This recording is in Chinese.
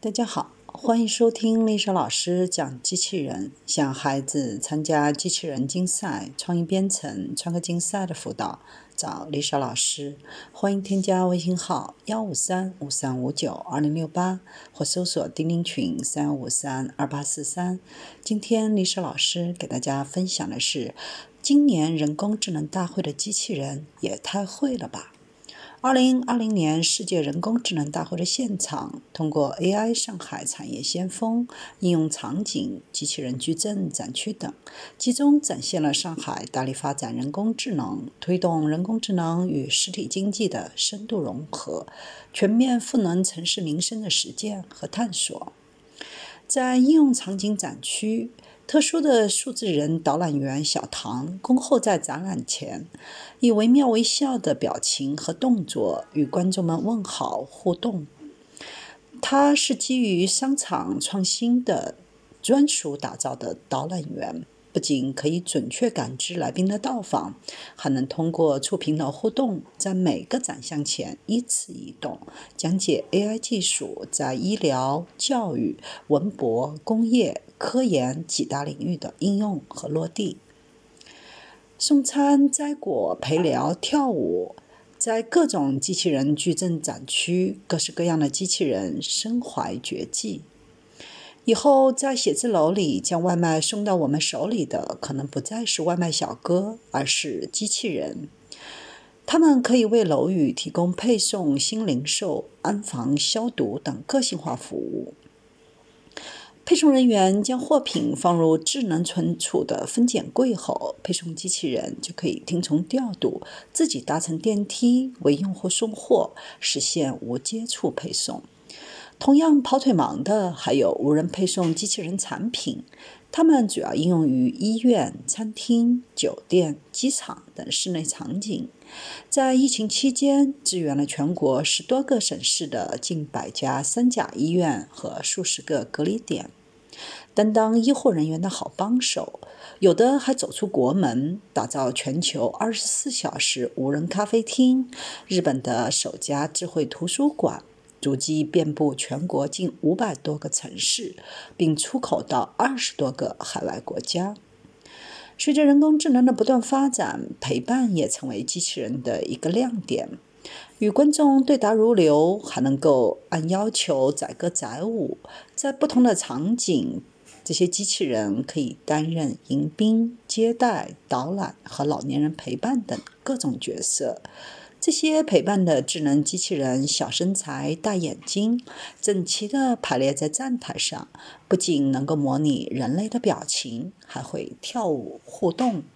大家好，欢迎收听丽莎老师讲机器人。想孩子参加机器人竞赛、创意编程、创客竞赛的辅导，找丽莎老师。欢迎添加微信号幺五三五三五九二零六八，或搜索钉钉群三五三二八四三。今天丽莎老师给大家分享的是，今年人工智能大会的机器人也太会了吧！二零二零年世界人工智能大会的现场，通过 AI 上海产业先锋应用场景、机器人矩阵展区等，集中展现了上海大力发展人工智能、推动人工智能与实体经济的深度融合、全面赋能城市民生的实践和探索。在应用场景展区。特殊的数字人导览员小唐恭候在展览前，以惟妙惟肖的表情和动作与观众们问好互动。他是基于商场创新的专属打造的导览员。不仅可以准确感知来宾的到访，还能通过触屏的互动，在每个展项前依次移动，讲解 AI 技术在医疗、教育、文博、工业、科研几大领域的应用和落地。送餐、摘果、陪聊、跳舞，在各种机器人矩阵展区，各式各样的机器人身怀绝技。以后在写字楼里将外卖送到我们手里的，可能不再是外卖小哥，而是机器人。他们可以为楼宇提供配送、新零售、安防、消毒等个性化服务。配送人员将货品放入智能存储的分拣柜后，配送机器人就可以听从调度，自己搭乘电梯为用户送货，实现无接触配送。同样跑腿忙的还有无人配送机器人产品，它们主要应用于医院、餐厅、酒店、机场等室内场景。在疫情期间，支援了全国十多个省市的近百家三甲医院和数十个隔离点，担当医护人员的好帮手。有的还走出国门，打造全球二十四小时无人咖啡厅、日本的首家智慧图书馆。足迹遍布全国近五百多个城市，并出口到二十多个海外国家。随着人工智能的不断发展，陪伴也成为机器人的一个亮点。与观众对答如流，还能够按要求载歌载舞。在不同的场景，这些机器人可以担任迎宾、接待、导览和老年人陪伴等各种角色。这些陪伴的智能机器人，小身材、大眼睛，整齐地排列在站台上，不仅能够模拟人类的表情，还会跳舞互动，